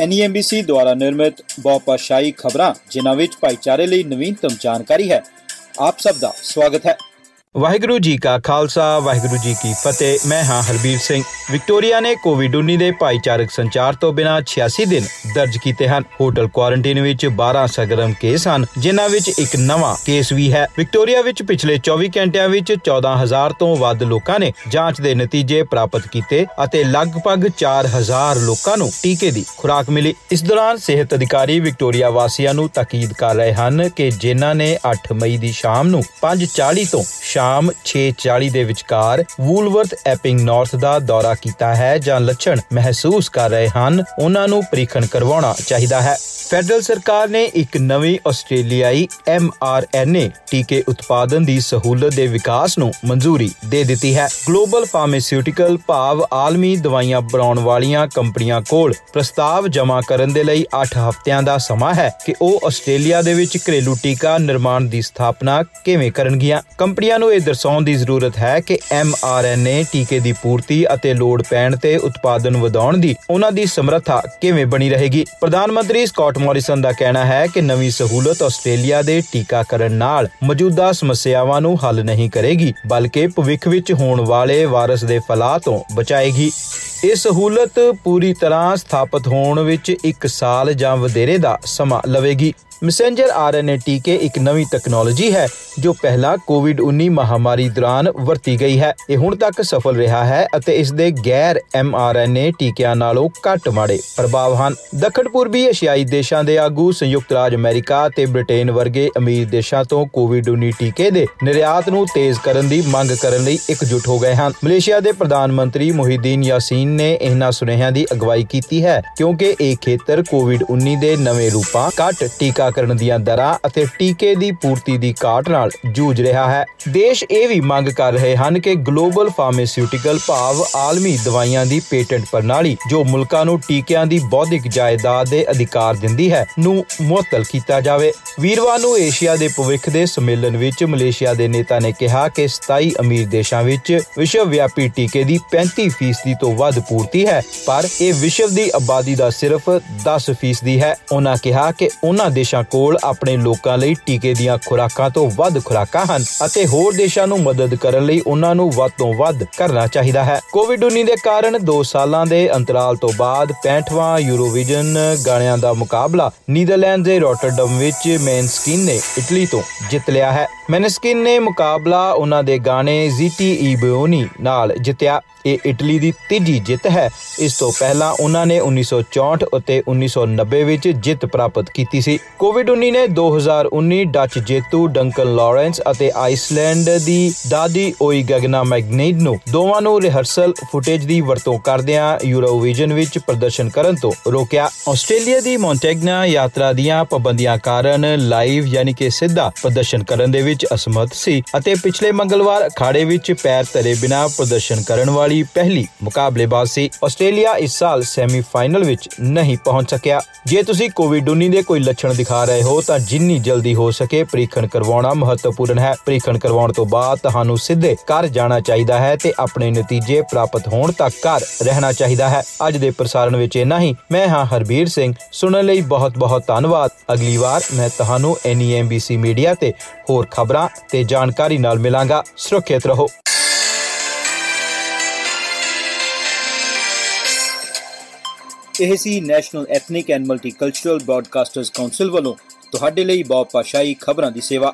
ਐਨਈਐਮਬੀਸੀ ਦੁਆਰਾ ਨਿਰਮਿਤ ਬਹੁਪਾਸ਼ਾਈ ਖਬਰਾਂ, ਜਿਨ੍ਹਾਂ ਵਿੱਚ ਭਾਈਚਾਰੇ ਲਈ ਨਵੀਨਤਮ ਜਾਣਕਾਰੀ ਹੈ। ਆਪ ਸਭ ਦਾ ਸਵਾਗਤ ਹੈ। ਵਾਹਿਗੁਰੂ ਜੀ ਕਾ ਖਾਲਸਾ, ਵਾਹਿਗੁਰੂ ਜੀ ਕੀ ਫਤਿਹ। ਮੈਂ ਹਾਂ ਹਰਬੀਰ ਸਿੰਘ। ਵਿਕਟੋਰੀਆ ਨੇ ਕੋਵਿਡ-19 ਦੇ ਭਾਈਚਾਰਕ ਸੰਚਾਰ ਤੋਂ ਬਿਨਾਂ 86 ਦਿਨ ਦਰਜ ਕੀਤੇ ਹਨ। ਹੋਟਲ ਕੁਆਰੰਟਾਈਨ ਵਿੱਚ 12 ਸਗਰਮ ਕੇਸ ਹਨ, ਜਿਨ੍ਹਾਂ ਵਿੱਚ ਇੱਕ ਨਵਾਂ ਕੇਸ ਵੀ ਹੈ। ਵਿਕਟੋਰੀਆ ਵਿੱਚ ਪਿਛਲੇ 24 ਘੰਟਿਆਂ ਵਿੱਚ 14000 ਤੋਂ ਵੱਧ ਲੋਕਾਂ ਨੇ ਜਾਂਚ ਦੇ ਨਤੀਜੇ ਪ੍ਰਾਪਤ ਕੀਤੇ ਅਤੇ ਲਗਭਗ 4000 ਲੋਕਾਂ ਨੂੰ ਟੀਕੇ ਦੀ ਖੁਰਾਕ ਮਿਲੀ। ਇਸ ਦੌਰਾਨ ਸਿਹਤ ਅਧਿਕਾਰੀ ਵਿਕਟੋਰੀਆ ਵਾਸੀਆਂ ਨੂੰ ਤਾਕੀਦ ਕਰ ਰਹੇ ਹਨ ਕਿ ਜਿਨ੍ਹਾਂ ਨੇ 8 ਮਈ ਦੀ ਸ਼ਾਮ ਨੂੰ 5:40 ਤੋਂ ਸ਼ਾਮ 6:40 ਦੇ ਵਿਚਕਾਰ ਵੂਲਵਰਥ ਐਪਿੰਗ ਨਾਰਥ ਦਾ ਦੌਰਾ ਕੀਤਾ ਹੈ, ਜਾਂ ਲੱਛਣ ਮਹਿਸੂਸ ਕਰ ਰਹੇ ਹਨ, ਉਹਨਾਂ ਨੂੰ ਪ੍ਰੀਖਣ ਕਰਵਾਉਣਾ ਚਾਹੀਦਾ ਹੈ। ਫੈਡਰਲ ਸਰਕਾਰ ਨੇ ਇੱਕ ਨਵੀਂ ਆਸਟ੍ਰੇਲੀਆਈ mRNA ਟੀਕੇ ਉਤਪਾਦਨ ਦੀ ਸਹੂਲਤ ਦੇ ਵਿਕਾਸ ਨੂੰ ਮਨਜ਼ੂਰੀ ਦੇ ਦਿੱਤੀ ਹੈ। ਗਲੋਬਲ ਫਾਰਮਾਸਿਊਟੀਕਲ ਭਾਵ ਆਲਮੀ ਦਵਾਈਆਂ ਬਣਾਉਣ ਵਾਲੀਆਂ ਕੰਪਨੀਆਂ ਕੋਲ ਪ੍ਰਸਤਾਵ ਜਮ੍ਹਾਂ ਕਰਨ ਦੇ ਲਈ 8 ਹਫ਼ਤਿਆਂ ਦਾ ਸਮਾਂ ਹੈ ਕਿ ਉਹ ਆਸਟ੍ਰੇਲੀਆ ਦੇ ਵਿੱਚ ਘਰੇਲੂ ਟੀਕਾ ਨਿਰਮਾਣ ਦੀ ਸਥਾਪਨਾ ਕਿਵੇਂ ਕਰਨਗੀਆਂ। ਕੰਪਨੀਆਂ ਨੂੰ ਇਹ ਦਰਸਾਉਣ ਦੀ ਜ਼ਰੂਰਤ ਹੈ ਕਿ mRNA ਟੀਕੇ ਦੀ ਪੂਰਤੀ ਅਤੇ ਲੋੜ ਪੈਣ ਤੇ ਉਤਪਾਦਨ ਵਧਾਉਣ ਦੀ ਉਹਨਾਂ ਦੀ ਸਮਰੱਥਾ ਕਿਵੇਂ ਬਣੀ ਰਹੇਗੀ। ਪ੍ਰਧਾਨ ਮੰਤਰੀ ਸਕਾਟ ਮੋਰਿਸਨ ਦਾ ਕਹਿਣਾ ਹੈ ਕਿ ਨਵੀਂ ਸਹੂਲਤ ਆਸਟ੍ਰੇਲੀਆ ਦੇ ਟੀਕਾਕਰਨ ਨਾਲ ਮੌਜੂਦਾ ਸਮੱਸਿਆਵਾਂ ਨੂੰ ਹੱਲ ਨਹੀਂ ਕਰੇਗੀ, ਬਲਕਿ ਭਵਿੱਖ ਵਿੱਚ ਹੋਣ ਵਾਲੇ ਵਾਇਰਸ ਦੇ ਫੈਲਾਅ ਤੋਂ ਬਚਾਏਗੀ। ਇਹ ਸਹੂਲਤ ਪੂਰੀ ਤਰ੍ਹਾਂ ਸਥਾਪਿਤ ਹੋਣ ਵਿੱਚ 1 ਸਾਲ ਜਾਂ ਵਧੇਰੇ ਦਾ ਸਮਾਂ ਲਵੇਗੀ। ਮੈਸੇਂਜਰ ਆਰਐਨਏ ਟੀਕੇ ਇੱਕ ਨਵੀਂ ਟੈਕਨੋਲੋਜੀ ਹੈ, ਜੋ ਪਹਿਲਾਂ ਕੋਵਿਡ-19 ਮਹਾਮਾਰੀ ਦੌਰਾਨ ਵਰਤੀ ਗਈ ਹੈ। ਇਹ ਹੁਣ ਤੱਕ ਸਫਲ ਰਿਹਾ ਹੈ ਅਤੇ ਇਸ ਦੇ ਗੈਰ ਐਮਆਰਐਨਏ ਟੀਕਿਆਂ ਨਾਲੋਂ ਘੱਟ ਮਾੜੇ ਪ੍ਰਭਾਵ ਹਨ। ਦੱਖਣ ਪੂਰਬੀ ਏਸ਼ੀਆਈ ਦੇਸ਼ਾਂ ਦੇ ਆਗੂ ਸੰਯੁਕਤ ਰਾਜ ਅਮਰੀਕਾ ਤੇ ਬ੍ਰਿਟੇਨ ਵਰਗੇ ਅਮੀਰ ਦੇਸ਼ਾਂ ਤੋਂ ਕੋਵਿਡ-19 ਟੀਕੇ ਦੇ ਨਿਰਯਾਤ ਨੂੰ ਤੇਜ਼ ਕਰਨ ਦੀ ਮੰਗ ਕਰਨ ਲਈ ਇਕਜੁੱਟ ਹੋ ਗਏ ਹਨ। ਮਲੇਸ਼ੀਆ ਦੇ ਪ੍ਰਧਾਨ ਮੰਤਰੀ ਮੁਹਿਦੀਨ ਯਾਸੀਨ ਨੇ ਇਹਨਾਂ ਸੁਨੇਹਿਆਂ ਦੀ ਅਗਵਾਈ ਕੀਤੀ ਹੈ, ਕਿਉਂਕਿ ਇਹ ਖੇਤਰ ਕੋਵਿਡ-19 ਦੇ ਨਵੇਂ ਰੂਪਾਂ ਘੱਟ ਟੀਕਾ ਟੀਕਾਕਰਨ ਦੀਆਂ ਦਰਾਂ ਅਤੇ ਟੀਕੇ ਦੀ ਪੂਰਤੀ ਦੀ ਘਾਟ ਨਾਲ ਜੂਝ ਰਿਹਾ ਹੈ। ਦੇਸ਼ ਇਹ ਵੀ ਮੰਗ ਕਰ ਰਹੇ ਹਨ ਕਿ ਗਲੋਬਲ ਫਾਰਮਾਸਿਊਟੀਕਲ ਭਾਵ ਆਲਮੀ ਦਵਾਈਆਂ ਦੀ ਪੇਟੈਂਟ ਪ੍ਰਣਾਲੀ, ਜੋ ਮੁਲਕਾਂ ਨੂੰ ਟੀਕਿਆਂ ਦੀ ਬੌਧਿਕ ਜਾਇਦਾਦ ਦੇ ਅਧਿਕਾਰ ਦਿੰਦੀ ਹੈ, ਨੂੰ ਮੁਅੱਤਲ ਕੀਤਾ ਜਾਵੇ। ਵੀਰਵਾਰ ਨੂੰ ਏਸ਼ੀਆ ਦੇ ਭਵਿੱਖ ਦੇ ਸੰਮੇਲਨ ਵਿੱਚ ਮਲੇਸ਼ੀਆ ਦੇ ਨੇਤਾ ਨੇ ਕਿਹਾ ਕਿ 27 ਅਮੀਰ ਦੇਸ਼ਾਂ ਵਿੱਚ ਵਿਸ਼ਵ ਵਿਆਪੀ ਟੀਕੇ ਦੀ 35% ਤੋਂ ਵੱਧ ਪੂਰਤੀ ਹੈ, ਪਰ ਇਹ ਵਿਸ਼ਵ ਦੀ ਆਬਾਦੀ ਦਾ ਸਿਰਫ 10% ਹੈ। ਉਹਨਾਂ ਕਿਹਾ ਕਿ ਉਹਨਾਂ ਦੇਸ਼ਾਂ ਦੇਸ਼ਾਂ ਕੋਲ ਆਪਣੇ ਲੋਕਾਂ ਲਈ ਟੀਕੇ ਦੀਆਂ ਖੁਰਾਕਾਂ ਤੋਂ ਵੱਧ ਖੁਰਾਕਾਂ ਹਨ ਅਤੇ ਹੋਰ ਦੇਸ਼ਾਂ ਨੂੰ ਮਦਦ ਕਰਨ ਲਈ ਉਹਨਾਂ ਨੂੰ ਵੱਧ ਤੋਂ ਵੱਧ ਕਰਨਾ ਚਾਹੀਦਾ ਹੈ। ਕੋਵਿਡ-19 ਦੇ ਕਾਰਨ 2 ਸਾਲਾਂ ਦੇ ਅੰਤਰਾਲ ਤੋਂ ਬਾਅਦ 65ਵਾਂ ਯੂਰੋਵਿਜ਼ਨ ਗਾਣਿਆਂ ਦਾ ਮੁਕਾਬਲਾ ਨੀਦਰਲੈਂਡ ਦੇ ਰੋਟਰਡਮ ਵਿੱਚ ਮੈਨਸਕਿਨ ਨੇ ਇਟਲੀ ਤੋਂ ਜਿੱਤ ਲਿਆ ਹੈ। ਮੈਨਸਕਿਨ ਨੇ ਮੁਕਾਬਲਾ ਉਹਨਾਂ ਦੇ ਗਾਣੇ ਜ਼ੀਟੀ ਈਬੋਨੀ ਨਾਲ ਜਿੱਤਿਆ। ਇਹ ਇਟਲੀ ਦੀ ਤੀਜੀ ਜਿੱਤ ਹੈ। ਇਸ ਤੋਂ ਪਹਿਲਾਂ ਉਹਨਾਂ ਨੇ 1964 ਅਤੇ 1990 ਵਿੱਚ ਜਿੱਤ ਪ੍ਰਾਪਤ ਕੀਤੀ ਸੀ। ਕੋਵਿਡ-19 ਨੇ 2019 ਡੱਚ ਜੇਤੂ ਡੰਕਨ ਲਾਰੈਂਸ ਅਤੇ ਆਈਸਲੈਂਡ ਦੀ ਦਾਦੀ ਓਈ ਗਗਨਾ ਮੈਗਨੀਡ ਨੂੰ ਦੋਵਾਂ ਨੂੰ ਰਿਹਰਸਲ ਫੁਟੇਜ ਦੀ ਵਰਤੋਂ ਕਰਦਿਆਂ ਯੂਰੋਵਿਜ਼ਨ ਵਿੱਚ ਪ੍ਰਦਰਸ਼ਨ ਕਰਨ ਤੋਂ ਰੋਕਿਆ। ਆਸਟ੍ਰੇਲੀਆ ਦੀ ਮੌਂਟੈਗਨਾ ਯਾਤਰਾ ਦੀਆਂ ਪਾਬੰਦੀਆਂ ਕਾਰਨ ਲਾਈਵ ਯਾਨੀ ਕਿ ਸਿੱਧਾ ਪ੍ਰਦਰਸ਼ਨ ਕਰਨ ਦੇ ਵਿੱਚ ਅਸਮਰਥ ਸੀ ਅਤੇ ਪਿਛਲੇ ਮੰਗਲਵਾਰ ਅਖਾੜੇ ਵਿੱਚ ਪੈਰ ਧਰੇ ਬਿਨਾਂ ਪ੍ਰਦਰਸ਼ਨ ਕਰਨ ਵਾਲੀ ਵਾਲੀ ਪਹਿਲੀ ਮੁਕਾਬਲੇਬਾਜ਼ ਸੀ। ਆਸਟ੍ਰੇਲੀਆ ਇਸ ਸਾਲ ਸੈਮੀਫਾਈਨਲ ਵਿੱਚ ਨਹੀਂ ਪਹੁੰਚ ਸਕਿਆ। ਜੇ ਤੁਸੀਂ ਕੋਵਿਡ-19 ਦੇ ਕੋਈ ਲੱਛਣ ਦਿਖਾ ਰਹੇ ਹੋ ਤਾਂ ਜਿੰਨੀ ਜਲਦੀ ਹੋ ਸਕੇ ਪ੍ਰੀਖਣ ਕਰਵਾਉਣਾ ਮਹੱਤਵਪੂਰਨ ਹੈ। ਪ੍ਰੀਖਣ ਕਰਵਾਉਣ ਤੋਂ ਬਾਅਦ ਤੁਹਾਨੂੰ ਸਿੱਧੇ ਘਰ ਜਾਣਾ ਚਾਹੀਦਾ ਹੈ ਤੇ ਆਪਣੇ ਨਤੀਜੇ ਪ੍ਰਾਪਤ ਹੋਣ ਤੱਕ ਘਰ ਰਹਿਣਾ ਚਾਹੀਦਾ ਹੈ। ਅੱਜ ਦੇ ਪ੍ਰਸਾਰਣ ਵਿੱਚ ਇੰਨਾ ਹੀ। ਮੈਂ ਹਾਂ ਹਰਬੀਰ ਸਿੰਘ। ਸੁਣਨ ਲਈ ਬਹੁਤ-ਬਹੁਤ ਧੰਨਵਾਦ। ਅਗਲੀ ਵਾਰ ਮੈਂ ਤੁਹਾਨੂੰ ਐਨਈਐਮਬੀਸੀ ਮੀਡੀਆ ਤੇ ਹੋਰ ਖਬਰਾਂ ਤੇ ਜਾਣਕਾਰੀ ਨਾਲ ਮਿਲਾਂਗਾ। ਸੁਰੱਖਿਅਤ ਰਹੋ। ਇਹ ਸੀ national ethnic and multicultural broadcasters council ਵੱਲੋਂ ਤੁਹਾਡੇ ਲਈ ਬਹੁਪਾਸ਼ਾਈ ਖਬਰਾਂ ਦੀ ਸੇਵਾ।